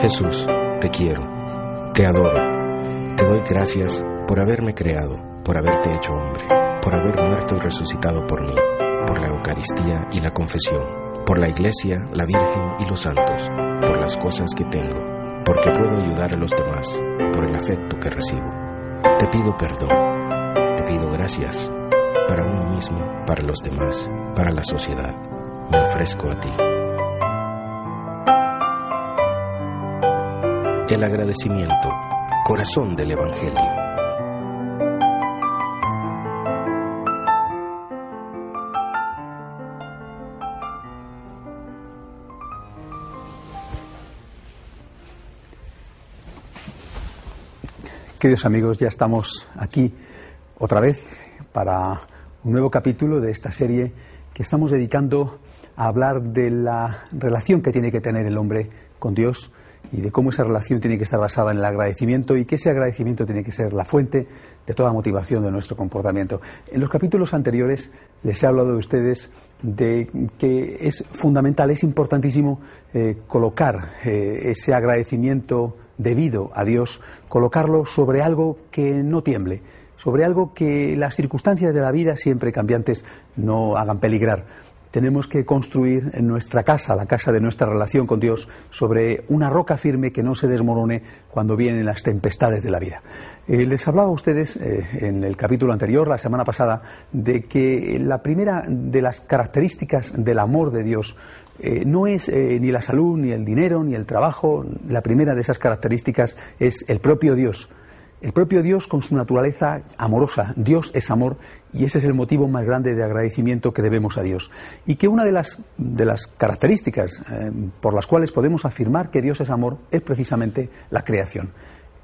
Jesús, te quiero, te adoro, te doy gracias por haberme creado, por haberte hecho hombre, por haber muerto y resucitado por mí, por la Eucaristía y la confesión, por la Iglesia, la Virgen y los santos, por las cosas que tengo, porque puedo ayudar a los demás, por el afecto que recibo. Te pido perdón, te pido gracias, para uno mismo, para los demás, para la sociedad. Me ofrezco a ti. El agradecimiento, corazón del Evangelio. Queridos amigos, ya estamos aquí otra vez para un nuevo capítulo de esta serie que estamos dedicando a hablar de la relación que tiene que tener el hombre con Dios y de cómo esa relación tiene que estar basada en el agradecimiento y que ese agradecimiento tiene que ser la fuente de toda motivación de nuestro comportamiento. En los capítulos anteriores les he hablado de ustedes de que es fundamental, es importantísimo eh, colocar eh, ese agradecimiento debido a Dios, colocarlo sobre algo que no tiemble, sobre algo que las circunstancias de la vida, siempre cambiantes, no hagan peligrar tenemos que construir en nuestra casa, la casa de nuestra relación con Dios, sobre una roca firme que no se desmorone cuando vienen las tempestades de la vida. Eh, les hablaba a ustedes eh, en el capítulo anterior, la semana pasada, de que la primera de las características del amor de Dios eh, no es ni la salud, ni el dinero, ni el trabajo. La primera de esas características es el propio Dios el propio Dios con su naturaleza amorosa. Dios es amor y ese es el motivo más grande de agradecimiento que debemos a Dios. Y que una de las, de las características eh, por las cuales podemos afirmar que Dios es amor es precisamente la creación.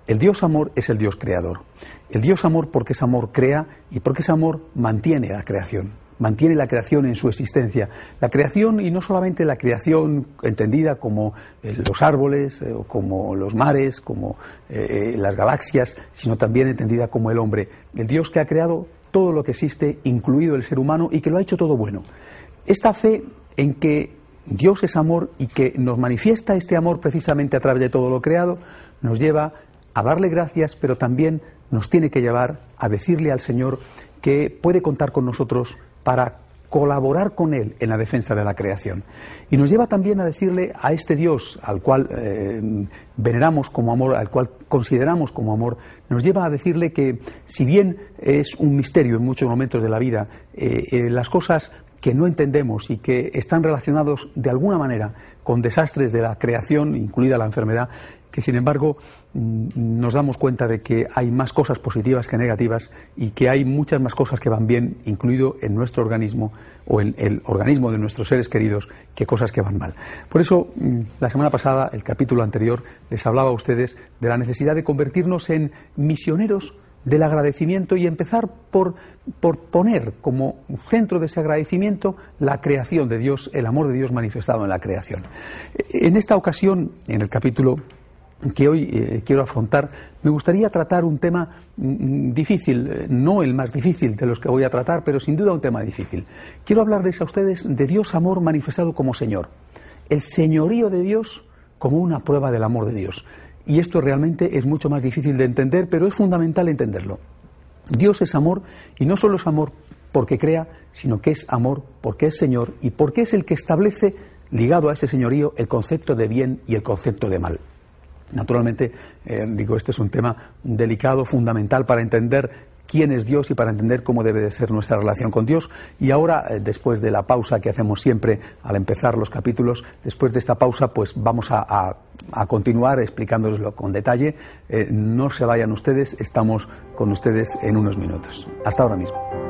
El Dios amor es el Dios creador. El Dios amor porque es amor crea y porque es amor mantiene la creación mantiene la creación en su existencia. La creación, y no solamente la creación entendida como eh, los árboles, eh, como los mares, como eh, las galaxias, sino también entendida como el hombre. El Dios que ha creado todo lo que existe, incluido el ser humano, y que lo ha hecho todo bueno. Esta fe en que Dios es amor y que nos manifiesta este amor precisamente a través de todo lo creado, nos lleva a darle gracias, pero también nos tiene que llevar a decirle al Señor que puede contar con nosotros para colaborar con Él en la defensa de la creación. Y nos lleva también a decirle a este Dios al cual eh, veneramos como amor, al cual consideramos como amor, nos lleva a decirle que si bien es un misterio en muchos momentos de la vida, eh, eh, las cosas que no entendemos y que están relacionados de alguna manera con desastres de la creación, incluida la enfermedad, que sin embargo mm, nos damos cuenta de que hay más cosas positivas que negativas y que hay muchas más cosas que van bien, incluido en nuestro organismo o en el organismo de nuestros seres queridos, que cosas que van mal. Por eso, mm, la semana pasada, el capítulo anterior, les hablaba a ustedes de la necesidad de convertirnos en misioneros del agradecimiento y empezar por, por, poner como centro de ese agradecimiento la creación de Dios, el amor de Dios manifestado en la creación. En esta ocasión, en el capítulo que hoy eh, quiero afrontar, me gustaría tratar un tema mm, difícil, eh, no el más difícil de los que voy a tratar, pero sin duda un tema difícil. Quiero hablarles a ustedes de Dios amor manifestado como Señor, el señorío de Dios como una prueba del amor de Dios. Y esto realmente es mucho más difícil de entender, pero es fundamental entenderlo. Dios es amor y no solo es amor porque crea, sino que es amor porque es Señor y porque es el que establece, ligado a ese señorío, el concepto de bien y el concepto de mal. Naturalmente, eh, digo, este es un tema delicado, fundamental para entender quién es Dios y para entender cómo debe de ser nuestra relación con Dios. Y ahora, eh, después de la pausa que hacemos siempre al empezar los capítulos, después de esta pausa, pues vamos a, continuar explicándonoslo con detalle. Eh, no se vayan ustedes, estamos con ustedes en unos minutos. Hasta ahora mismo.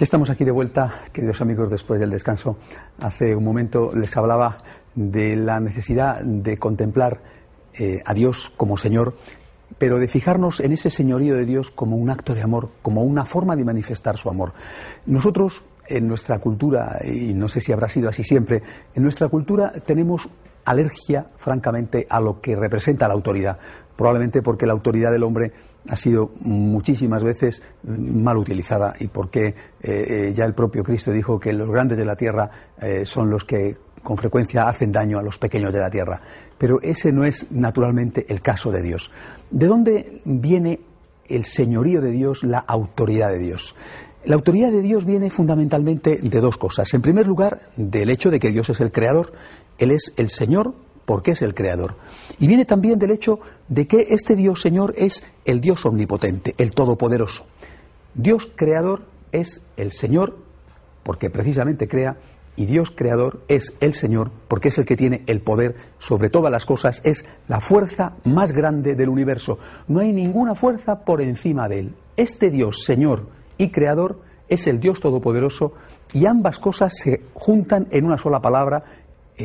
Ya estamos aquí de vuelta, queridos amigos, después del descanso. Hace un momento les hablaba de la necesidad de contemplar eh, a Dios como Señor, pero de fijarnos en ese señorío de Dios como un acto de amor, como una forma de manifestar su amor. Nosotros, en nuestra cultura, y no sé si habrá sido así siempre, en nuestra cultura tenemos alergia, francamente, a lo que representa la autoridad, probablemente porque la autoridad del hombre ha sido muchísimas veces mal utilizada y porque eh, eh, ya el propio Cristo dijo que los grandes de la tierra eh, son los que con frecuencia hacen daño a los pequeños de la tierra. Pero ese no es naturalmente el caso de Dios. ¿De dónde viene el señorío de Dios, la autoridad de Dios? La autoridad de Dios viene fundamentalmente de dos cosas. En primer lugar, del hecho de que Dios es el creador. Él es el Señor porque es el creador. Y viene también del hecho de que este Dios Señor es el Dios omnipotente, el todopoderoso. Dios creador es el Señor porque precisamente crea y Dios creador es el Señor porque es el que tiene el poder sobre todas las cosas, es la fuerza más grande del universo. No hay ninguna fuerza por encima de él. Este Dios Señor y creador es el Dios todopoderoso y ambas cosas se juntan en una sola palabra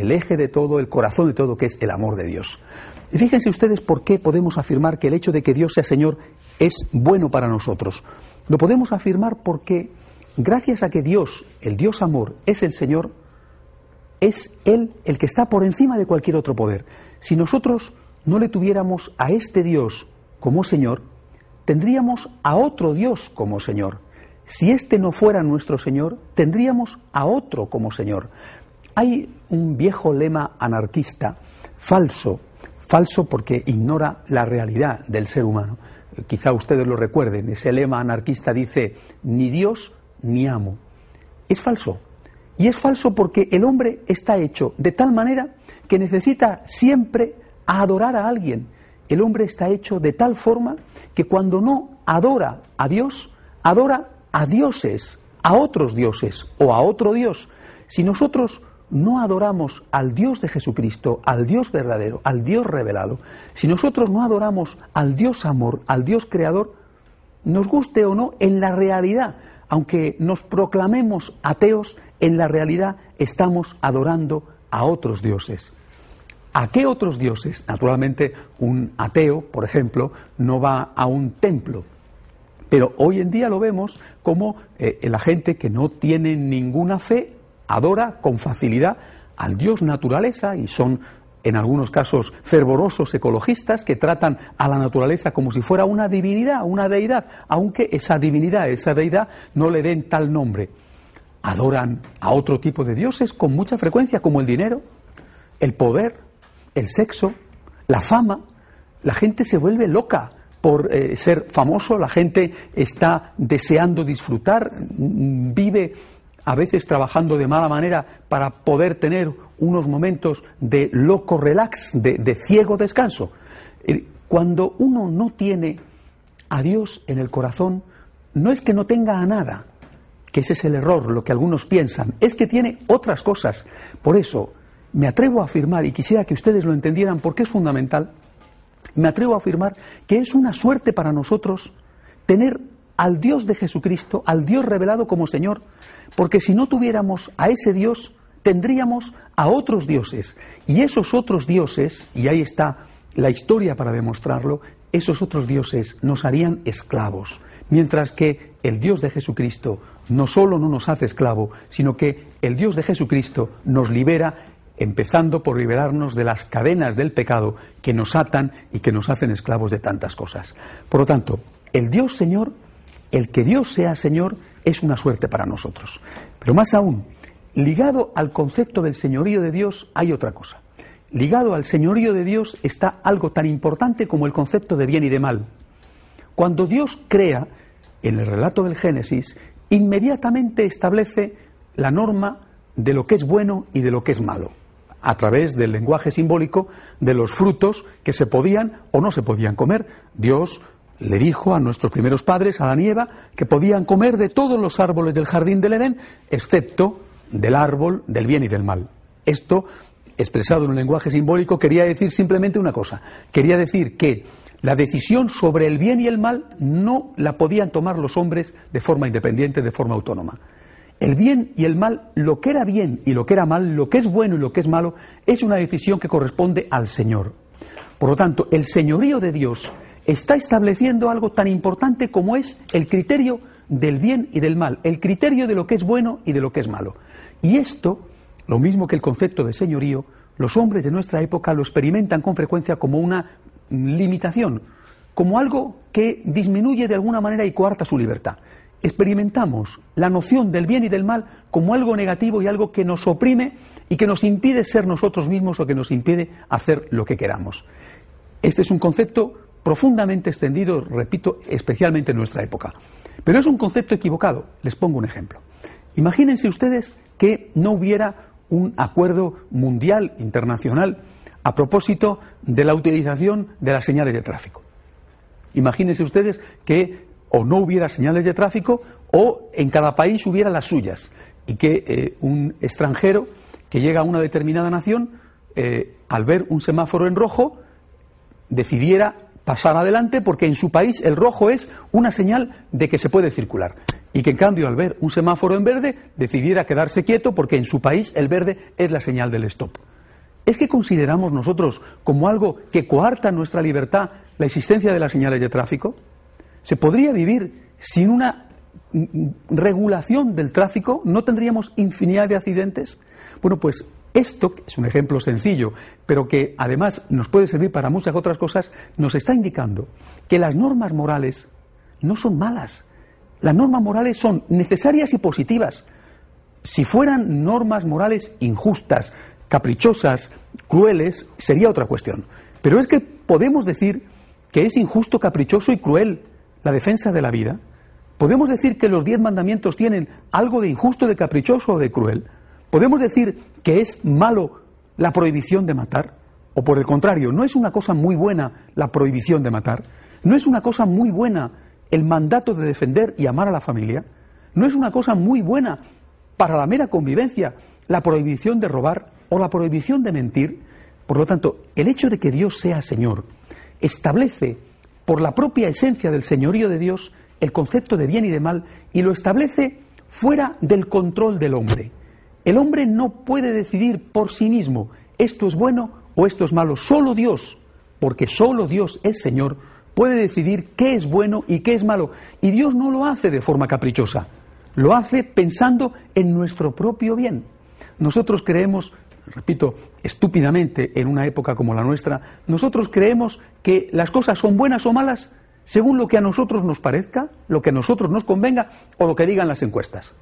el eje de todo, el corazón de todo, que es el amor de Dios. Y fíjense ustedes por qué podemos afirmar que el hecho de que Dios sea Señor es bueno para nosotros. Lo podemos afirmar porque, gracias a que Dios, el Dios amor, es el Señor, es Él el que está por encima de cualquier otro poder. Si nosotros no le tuviéramos a este Dios como Señor, tendríamos a otro Dios como Señor. Si este no fuera nuestro Señor, tendríamos a otro como Señor. Hay un viejo lema anarquista falso, falso porque ignora la realidad del ser humano. Quizá ustedes lo recuerden, ese lema anarquista dice, ni Dios ni amo. Es falso. Y es falso porque el hombre está hecho de tal manera que necesita siempre adorar a alguien. El hombre está hecho de tal forma que cuando no adora a Dios, adora a dioses, a otros dioses o a otro Dios. Si nosotros no adoramos al Dios de Jesucristo, al Dios verdadero, al Dios revelado, si nosotros no adoramos al Dios amor, al Dios creador, nos guste o no, en la realidad, aunque nos proclamemos ateos, en la realidad estamos adorando a otros dioses. ¿A qué otros dioses? Naturalmente, un ateo, por ejemplo, no va a un templo. Pero hoy en día lo vemos como eh, la gente que no tiene ninguna fe adora con facilidad al Dios naturaleza y son en algunos casos fervorosos ecologistas que tratan a la naturaleza como si fuera una divinidad, una deidad, aunque esa divinidad, esa deidad no le den tal nombre. Adoran a otro tipo de dioses con mucha frecuencia, como el dinero, el poder, el sexo, la fama. La gente se vuelve loca por eh, ser famoso, la gente está deseando disfrutar, vive a veces trabajando de mala manera para poder tener unos momentos de loco relax, de, ciego descanso. Cuando uno no tiene a Dios en el corazón, no es que no tenga a nada, que ese es el error, lo que algunos piensan, es que tiene otras cosas. Por eso, me atrevo a afirmar, y quisiera que ustedes lo entendieran porque es fundamental, me atrevo a afirmar que es una suerte para nosotros tener al Dios de Jesucristo, al Dios revelado como Señor, porque si no tuviéramos a ese Dios, tendríamos a otros dioses. Y esos otros dioses, y ahí está la historia para demostrarlo, esos otros dioses nos harían esclavos, mientras que el Dios de Jesucristo no solo no nos hace esclavo, sino que el Dios de Jesucristo nos libera, empezando por liberarnos de las cadenas del pecado que nos atan y que nos hacen esclavos de tantas cosas. Por lo tanto, el Dios Señor el que Dios sea Señor es una suerte para nosotros. Pero más aún, ligado al concepto del señorío de Dios hay otra cosa. Ligado al señorío de Dios está algo tan importante como el concepto de bien y de mal. Cuando Dios crea, en el relato del Génesis, inmediatamente establece la norma de lo que es bueno y de lo que es malo, a través del lenguaje simbólico de los frutos que se podían o no se podían comer. Dios le dijo a nuestros primeros padres, a la nieva, que podían comer de todos los árboles del jardín del Edén, excepto del árbol del bien y del mal. Esto, expresado en un lenguaje simbólico, quería decir simplemente una cosa. Quería decir que la decisión sobre el bien y el mal no la podían tomar los hombres de forma independiente, de forma autónoma. El bien y el mal, lo que era bien y lo que era mal, lo que es bueno y lo que es malo, es una decisión que corresponde al Señor. Por lo tanto, el señorío de Dios está estableciendo algo tan importante como es el criterio del bien y del mal, el criterio de lo que es bueno y de lo que es malo. Y esto, lo mismo que el concepto de señorío, los hombres de nuestra época lo experimentan con frecuencia como una limitación, como algo que disminuye de alguna manera y coarta su libertad. Experimentamos la noción del bien y del mal como algo negativo y algo que nos oprime y que nos impide ser nosotros mismos o que nos impide hacer lo que queramos. Este es un concepto profundamente extendido, repito, especialmente en nuestra época. Pero es un concepto equivocado. Les pongo un ejemplo. Imagínense ustedes que no hubiera un acuerdo mundial, internacional, a propósito de la utilización de las señales de tráfico. Imagínense ustedes que o no hubiera señales de tráfico o en cada país hubiera las suyas y que eh, un extranjero que llega a una determinada nación, eh, al ver un semáforo en rojo, decidiera pasar adelante porque en su país el rojo es una señal de que se puede circular y que en cambio al ver un semáforo en verde decidiera quedarse quieto porque en su país el verde es la señal del stop. ¿Es que consideramos nosotros como algo que coarta nuestra libertad la existencia de las señales de tráfico? ¿Se podría vivir sin una regulación del tráfico? ¿No tendríamos infinidad de accidentes? Bueno, pues esto, es un ejemplo sencillo, pero que además nos puede servir para muchas otras cosas, nos está indicando que las normas morales no son malas. Las normas morales son necesarias y positivas. Si fueran normas morales injustas, caprichosas, crueles, sería otra cuestión. Pero es que podemos decir que es injusto, caprichoso y cruel la defensa de la vida. Podemos decir que los diez mandamientos tienen algo de injusto, de caprichoso o de cruel. ¿Podemos decir que es malo la prohibición de matar? ¿O por el contrario, no es una cosa muy buena la prohibición de matar? ¿No es una cosa muy buena el mandato de defender y amar a la familia? ¿No es una cosa muy buena para la mera convivencia la prohibición de robar o la prohibición de mentir? Por lo tanto, el hecho de que Dios sea Señor establece por la propia esencia del señorío de Dios el concepto de bien y de mal y lo establece fuera del control del hombre. El hombre no puede decidir por sí mismo esto es bueno o esto es malo. Solo Dios, porque solo Dios es Señor, puede decidir qué es bueno y qué es malo. Y Dios no lo hace de forma caprichosa, lo hace pensando en nuestro propio bien. Nosotros creemos, repito, estúpidamente en una época como la nuestra, nosotros creemos que las cosas son buenas o malas según lo que a nosotros nos parezca, lo que a nosotros nos convenga o lo que digan las encuestas.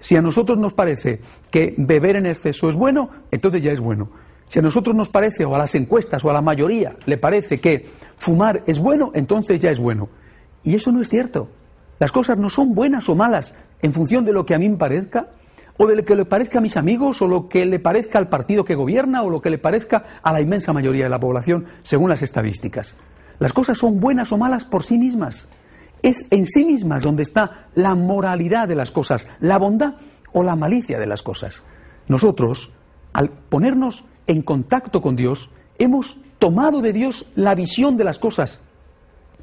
Si a nosotros nos parece que beber en exceso es bueno, entonces ya es bueno. Si a nosotros nos parece, o a las encuestas, o a la mayoría, le parece que fumar es bueno, entonces ya es bueno. Y eso no es cierto. Las cosas no son buenas o malas en función de lo que a mí me parezca, o de lo que le parezca a mis amigos, o lo que le parezca al partido que gobierna, o lo que le parezca a la inmensa mayoría de la población, según las estadísticas. Las cosas son buenas o malas por sí mismas. Es en sí mismas donde está la moralidad de las cosas, la bondad o la malicia de las cosas. Nosotros, al ponernos en contacto con Dios, hemos tomado de Dios la visión de las cosas.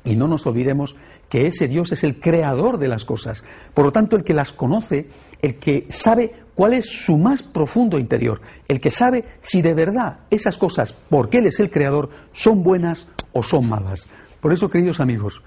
Y no nos olvidemos que ese Dios es el creador de las cosas. Por lo tanto, el que las conoce, el que sabe cuál es su más profundo interior, el que sabe si de verdad esas cosas, porque Él es el creador, son buenas o son malas. Por eso, queridos amigos,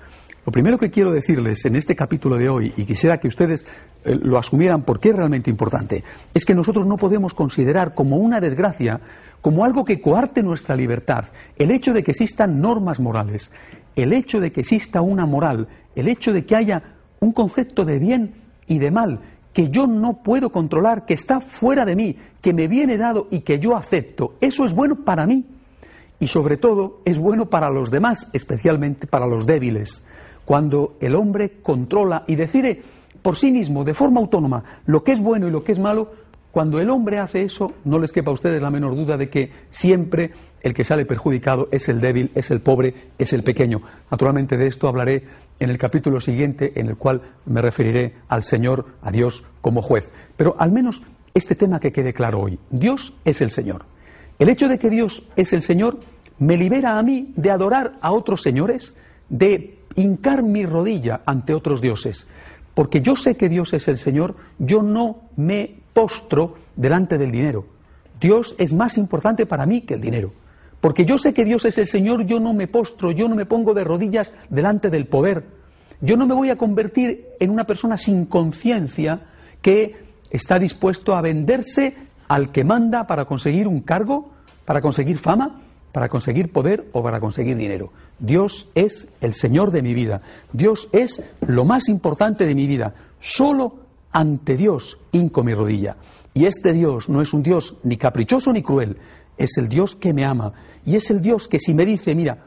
lo primero que quiero decirles en este capítulo de hoy, y quisiera que ustedes eh, lo asumieran porque es realmente importante, es que nosotros no podemos considerar como una desgracia, como algo que coarte nuestra libertad, el hecho de que existan normas morales, el hecho de que exista una moral, el hecho de que haya un concepto de bien y de mal que yo no puedo controlar, que está fuera de mí, que me viene dado y que yo acepto, eso es bueno para mí. Y sobre todo es bueno para los demás, especialmente para los débiles cuando el hombre controla y decide por sí mismo, de forma autónoma, lo que es bueno y lo que es malo, cuando el hombre hace eso, no les quepa a ustedes la menor duda de que siempre el que sale perjudicado es el débil, es el pobre, es el pequeño. Naturalmente de esto hablaré en el capítulo siguiente, en el cual me referiré al Señor, a Dios como juez. Pero al menos este tema que quede claro hoy. Dios es el Señor. El hecho de que Dios es el Señor me libera a mí de adorar a otros señores, de hincar mi rodilla ante otros dioses. porque yo sé que Dios es el Señor, yo no me postro delante del dinero. Dios es más importante para mí que el dinero. Porque yo sé que Dios es el Señor, yo no me postro, yo no me pongo de rodillas delante del poder. Yo no me voy a convertir en una persona sin conciencia que está dispuesto a venderse al que manda para conseguir un cargo, para conseguir fama, para conseguir poder o para conseguir dinero. Dios es el Señor de mi vida. Dios es lo más importante de mi vida. Solo ante Dios hinco mi rodilla. Y este Dios no es un Dios ni caprichoso ni cruel, es el Dios que me ama. Y es el Dios que si me dice, mira,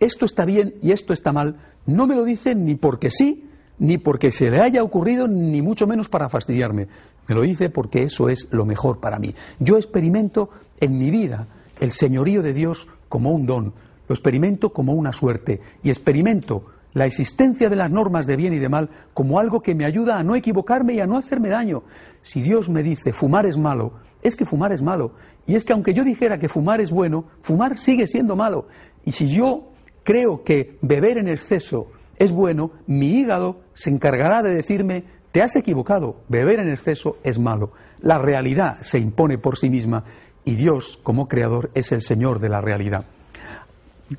esto está bien y esto está mal, no me lo dice ni porque sí, ni porque se le haya ocurrido, ni mucho menos para fastidiarme. Me lo dice porque eso es lo mejor para mí. Yo experimento en mi vida el señorío de Dios como un don, lo experimento como una suerte y experimento la existencia de las normas de bien y de mal como algo que me ayuda a no equivocarme y a no hacerme daño. Si Dios me dice fumar es malo, es que fumar es malo. Y es que aunque yo dijera que fumar es bueno, fumar sigue siendo malo. Y si yo creo que beber en exceso es bueno, mi hígado se encargará de decirme, te has equivocado, beber en exceso es malo. La realidad se impone por sí misma y Dios, como creador, es el Señor de la realidad.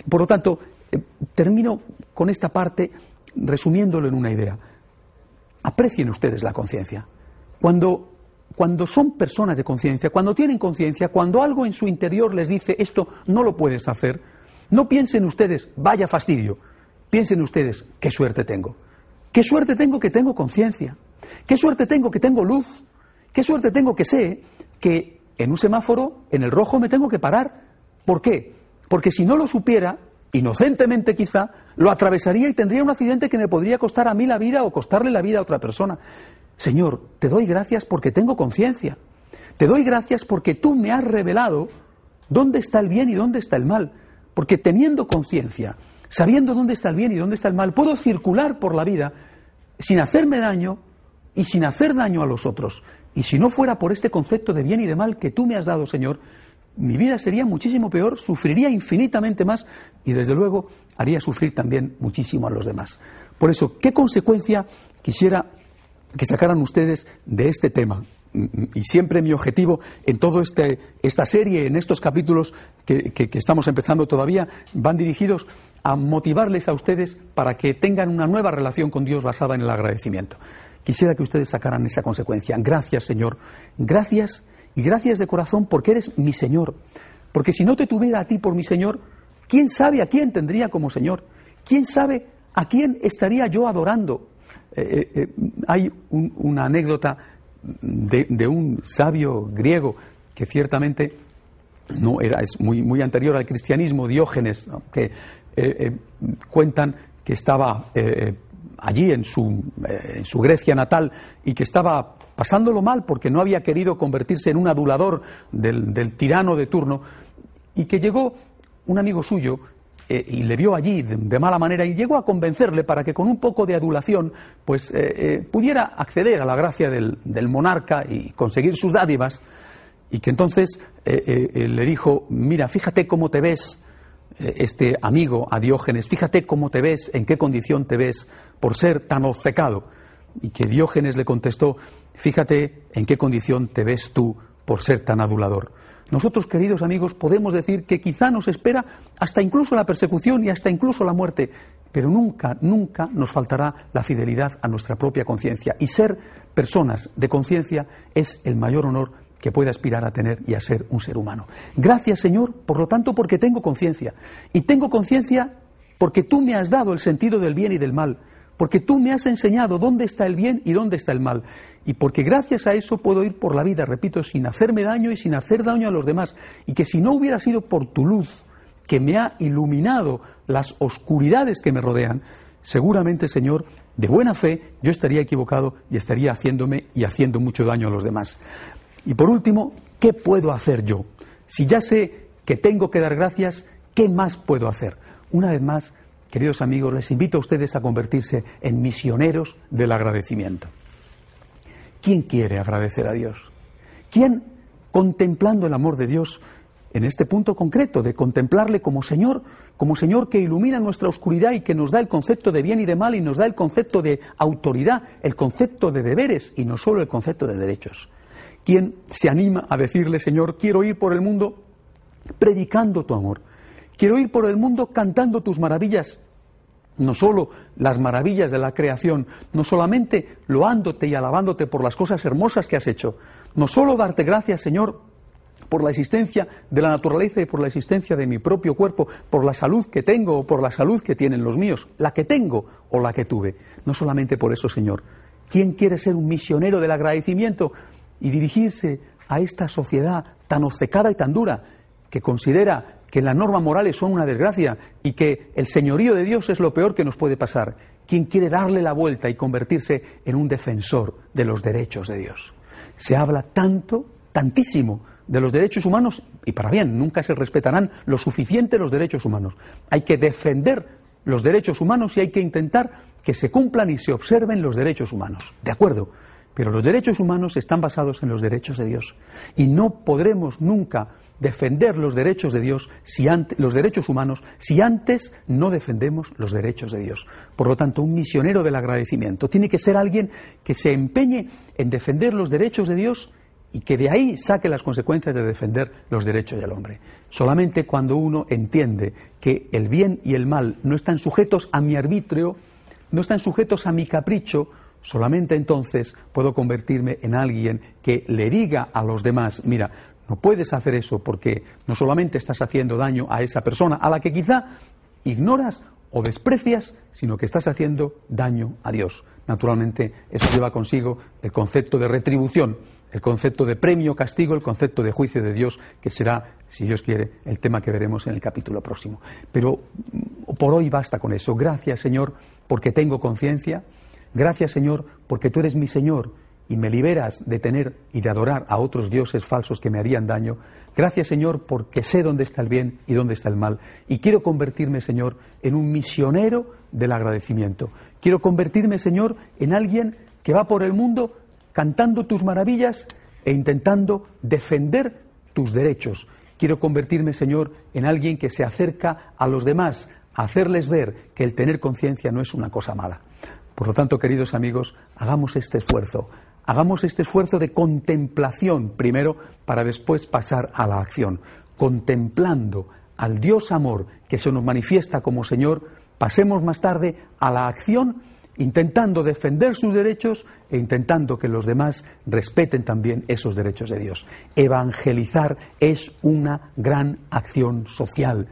Por lo tanto, eh, termino con esta parte resumiéndolo en una idea. Aprecien ustedes la conciencia. Cuando, cuando son personas de conciencia, cuando tienen conciencia, cuando algo en su interior les dice esto no lo puedes hacer, no piensen ustedes, vaya fastidio, piensen ustedes, qué suerte tengo. Qué suerte tengo que tengo conciencia. Qué suerte tengo que tengo luz. Qué suerte tengo que sé que en un semáforo, en el rojo, me tengo que parar. ¿Por qué? Porque si no lo supiera, inocentemente quizá, lo atravesaría y tendría un accidente que me podría costar a mí la vida o costarle la vida a otra persona. Señor, te doy gracias porque tengo conciencia. Te doy gracias porque tú me has revelado dónde está el bien y dónde está el mal. Porque teniendo conciencia, sabiendo dónde está el bien y dónde está el mal, puedo circular por la vida sin hacerme daño y sin hacer daño a los otros. Y si no fuera por este concepto de bien y de mal que tú me has dado, Señor, mi vida sería muchísimo peor, sufriría infinitamente más y desde luego haría sufrir también muchísimo a los demás. Por eso, ¿qué consecuencia quisiera que sacaran ustedes de este tema? Y siempre mi objetivo en toda este, esta serie, en estos capítulos que, que estamos empezando todavía, van dirigidos a motivarles a ustedes para que tengan una nueva relación con Dios basada en el agradecimiento. Quisiera que ustedes sacaran esa consecuencia. Gracias, Señor. Gracias y gracias de corazón porque eres mi Señor. Porque si no te tuviera a ti por mi Señor, ¿quién sabe a quién tendría como Señor? ¿Quién sabe a quién estaría yo adorando? Eh, eh, eh, hay una anécdota de, un sabio griego que ciertamente no era es muy muy anterior al cristianismo Diógenes que cuentan que estaba allí en su, en su Grecia natal y que estaba pasándolo mal porque no había querido convertirse en un adulador del, tirano de turno, y que llegó un amigo suyo eh, y le vio allí de, mala manera y llegó a convencerle para que con un poco de adulación pues eh, eh, pudiera acceder a la gracia del, del, monarca y conseguir sus dádivas y que entonces le dijo mira fíjate cómo te ves este amigo a Diógenes fíjate cómo te ves en qué condición te ves por ser tan obcecado y que Diógenes le contestó Fíjate en qué condición te ves tú por ser tan adulador. Nosotros, queridos amigos, podemos decir que quizá nos espera hasta incluso la persecución y hasta incluso la muerte, pero nunca, nunca nos faltará la fidelidad a nuestra propia conciencia. Y ser personas de conciencia es el mayor honor que puede aspirar a tener y a ser un ser humano. Gracias, Señor, por lo tanto, porque tengo conciencia. Y tengo conciencia porque tú me has dado el sentido del bien y del mal porque tú me has enseñado dónde está el bien y dónde está el mal. Y porque gracias a eso puedo ir por la vida, repito, sin hacerme daño y sin hacer daño a los demás. Y que si no hubiera sido por tu luz, que me ha iluminado las oscuridades que me rodean, seguramente, Señor, de buena fe, yo estaría equivocado y estaría haciéndome y haciendo mucho daño a los demás. Y por último, ¿qué puedo hacer yo? Si ya sé que tengo que dar gracias, ¿qué más puedo hacer? Una vez más, Queridos amigos, les invito a ustedes a convertirse en misioneros del agradecimiento. ¿Quién quiere agradecer a Dios? ¿Quién, contemplando el amor de Dios, en este punto concreto de contemplarle como Señor, como Señor que ilumina nuestra oscuridad y que nos da el concepto de bien y de mal y nos da el concepto de autoridad, el concepto de deberes y no solo el concepto de derechos. ¿Quién se anima a decirle, Señor, quiero ir por el mundo predicando tu amor? Quiero ir por el mundo cantando tus maravillas, no solo las maravillas de la creación, no solamente loándote y alabándote por las cosas hermosas que has hecho, no solo darte gracias, Señor, por la existencia de la naturaleza y por la existencia de mi propio cuerpo, por la salud que tengo o por la salud que tienen los míos, la que tengo o la que tuve. No solamente por eso, Señor. ¿Quién quiere ser un misionero del agradecimiento y dirigirse a esta sociedad tan obcecada y tan dura que considera que las normas morales son una desgracia y que el señorío de Dios es lo peor que nos puede pasar? ¿Quién quiere darle la vuelta y convertirse en un defensor de los derechos de Dios? Se habla tanto, tantísimo, de los derechos humanos, y para bien, nunca se respetarán lo suficiente los derechos humanos. Hay que defender los derechos humanos y hay que intentar que se cumplan y se observen los derechos humanos. De acuerdo, pero los derechos humanos están basados en los derechos de Dios. Y no podremos nunca defender los derechos de Dios, si los derechos humanos, si antes no defendemos los derechos de Dios. Por lo tanto, un misionero del agradecimiento tiene que ser alguien que se empeñe en defender los derechos de Dios y que de ahí saque las consecuencias de defender los derechos del hombre. Solamente cuando uno entiende que el bien y el mal no están sujetos a mi arbitrio, no están sujetos a mi capricho, solamente entonces puedo convertirme en alguien que le diga a los demás, mira, no puedes hacer eso porque no solamente estás haciendo daño a esa persona, a la que quizá ignoras o desprecias, sino que estás haciendo daño a Dios. Naturalmente, eso lleva consigo el concepto de retribución el concepto de premio, castigo, el concepto de juicio de Dios, que será, si Dios quiere, el tema que veremos en el capítulo próximo. Pero mm, por hoy basta con eso. Gracias, Señor, porque tengo conciencia. Gracias, Señor, porque tú eres mi Señor y me liberas de tener y de adorar a otros dioses falsos que me harían daño. Gracias, Señor, porque sé dónde está el bien y dónde está el mal. Y quiero convertirme, Señor, en un misionero del agradecimiento. Quiero convertirme, Señor, en alguien que va por el mundo cantando tus maravillas e intentando defender tus derechos. Quiero convertirme, Señor, en alguien que se acerca a los demás, a hacerles ver que el tener conciencia no es una cosa mala. Por lo tanto, queridos amigos, hagamos este esfuerzo. Hagamos este esfuerzo de contemplación primero para después pasar a la acción. Contemplando al Dios amor que se nos manifiesta como Señor, pasemos más tarde a la acción intentando defender sus derechos e intentando que los demás respeten también esos derechos de Dios. Evangelizar es una gran acción social.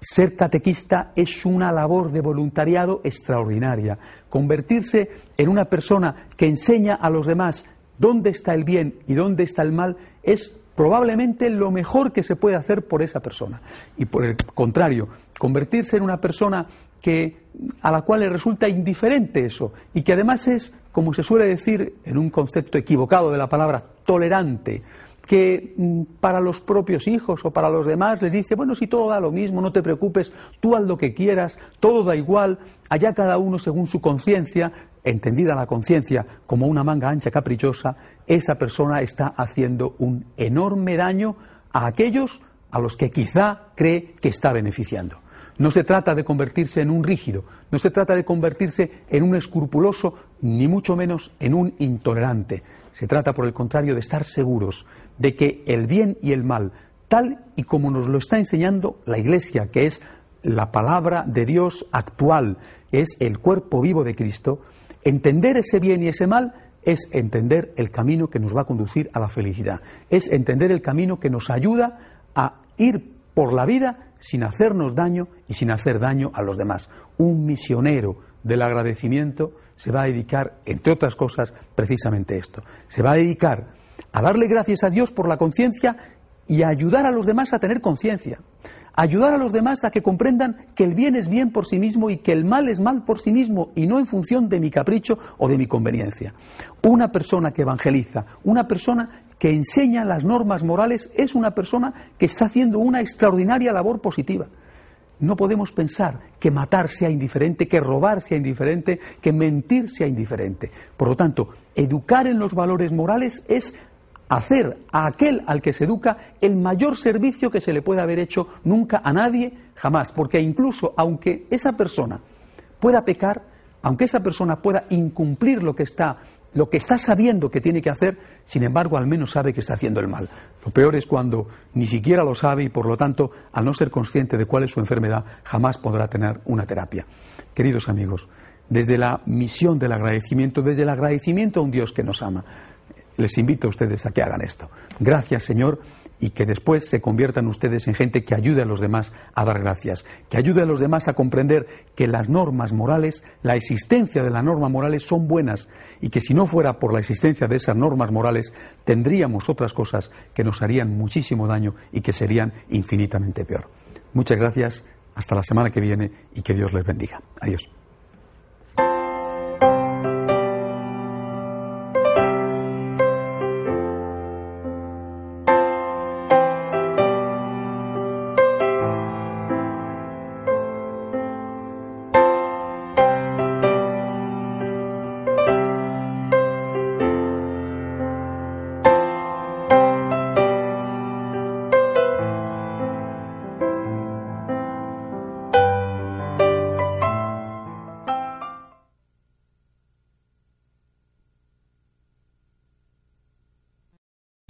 Ser catequista es una labor de voluntariado extraordinaria. Convertirse en una persona que enseña a los demás dónde está el bien y dónde está el mal es probablemente lo mejor que se puede hacer por esa persona. Y por el contrario, convertirse en una persona que, a la cual le resulta indiferente eso y que además es, como se suele decir en un concepto equivocado de la palabra, tolerante, que mm, para los propios hijos o para los demás les dice, bueno, si todo da lo mismo, no te preocupes, tú haz lo que quieras, todo da igual, allá cada uno según su conciencia, entendida la conciencia como una manga ancha caprichosa, esa persona está haciendo un enorme daño a aquellos a los que quizá cree que está beneficiando. No se trata de convertirse en un rígido, no se trata de convertirse en un escrupuloso, ni mucho menos en un intolerante. Se trata, por el contrario, de estar seguros de que el bien y el mal, tal y como nos lo está enseñando la Iglesia, que es la palabra de Dios actual, es el cuerpo vivo de Cristo, entender ese bien y ese mal es entender el camino que nos va a conducir a la felicidad, es entender el camino que nos ayuda a ir por la vida sin hacernos daño y sin hacer daño a los demás. Un misionero del agradecimiento se va a dedicar, entre otras cosas, precisamente esto. Se va a dedicar a darle gracias a Dios por la conciencia y a ayudar a los demás a tener conciencia. Ayudar a los demás a que comprendan que el bien es bien por sí mismo y que el mal es mal por sí mismo y no en función de mi capricho o de mi conveniencia. Una persona que evangeliza, una persona que enseña las normas morales es una persona que está haciendo una extraordinaria labor positiva. No podemos pensar que matar sea indiferente, que robar sea indiferente, que mentir sea indiferente. Por lo tanto, educar en los valores morales es hacer a aquel al que se educa el mayor servicio que se le puede haber hecho nunca a nadie, jamás. Porque incluso aunque esa persona pueda pecar, aunque esa persona pueda incumplir lo que está lo que está sabiendo que tiene que hacer, sin embargo, al menos sabe que está haciendo el mal. Lo peor es cuando ni siquiera lo sabe y, por lo tanto, al no ser consciente de cuál es su enfermedad, jamás podrá tener una terapia. Queridos amigos, desde la misión del agradecimiento, desde el agradecimiento a un Dios que nos ama, les invito a ustedes a que hagan esto. Gracias, Señor, y que después se conviertan ustedes en gente que ayude a los demás a dar gracias, que ayude a los demás a comprender que las normas morales, la existencia de las normas morales son buenas y que si no fuera por la existencia de esas normas morales, tendríamos otras cosas que nos harían muchísimo daño y que serían infinitamente peor. Muchas gracias, hasta la semana que viene y que Dios les bendiga. Adiós.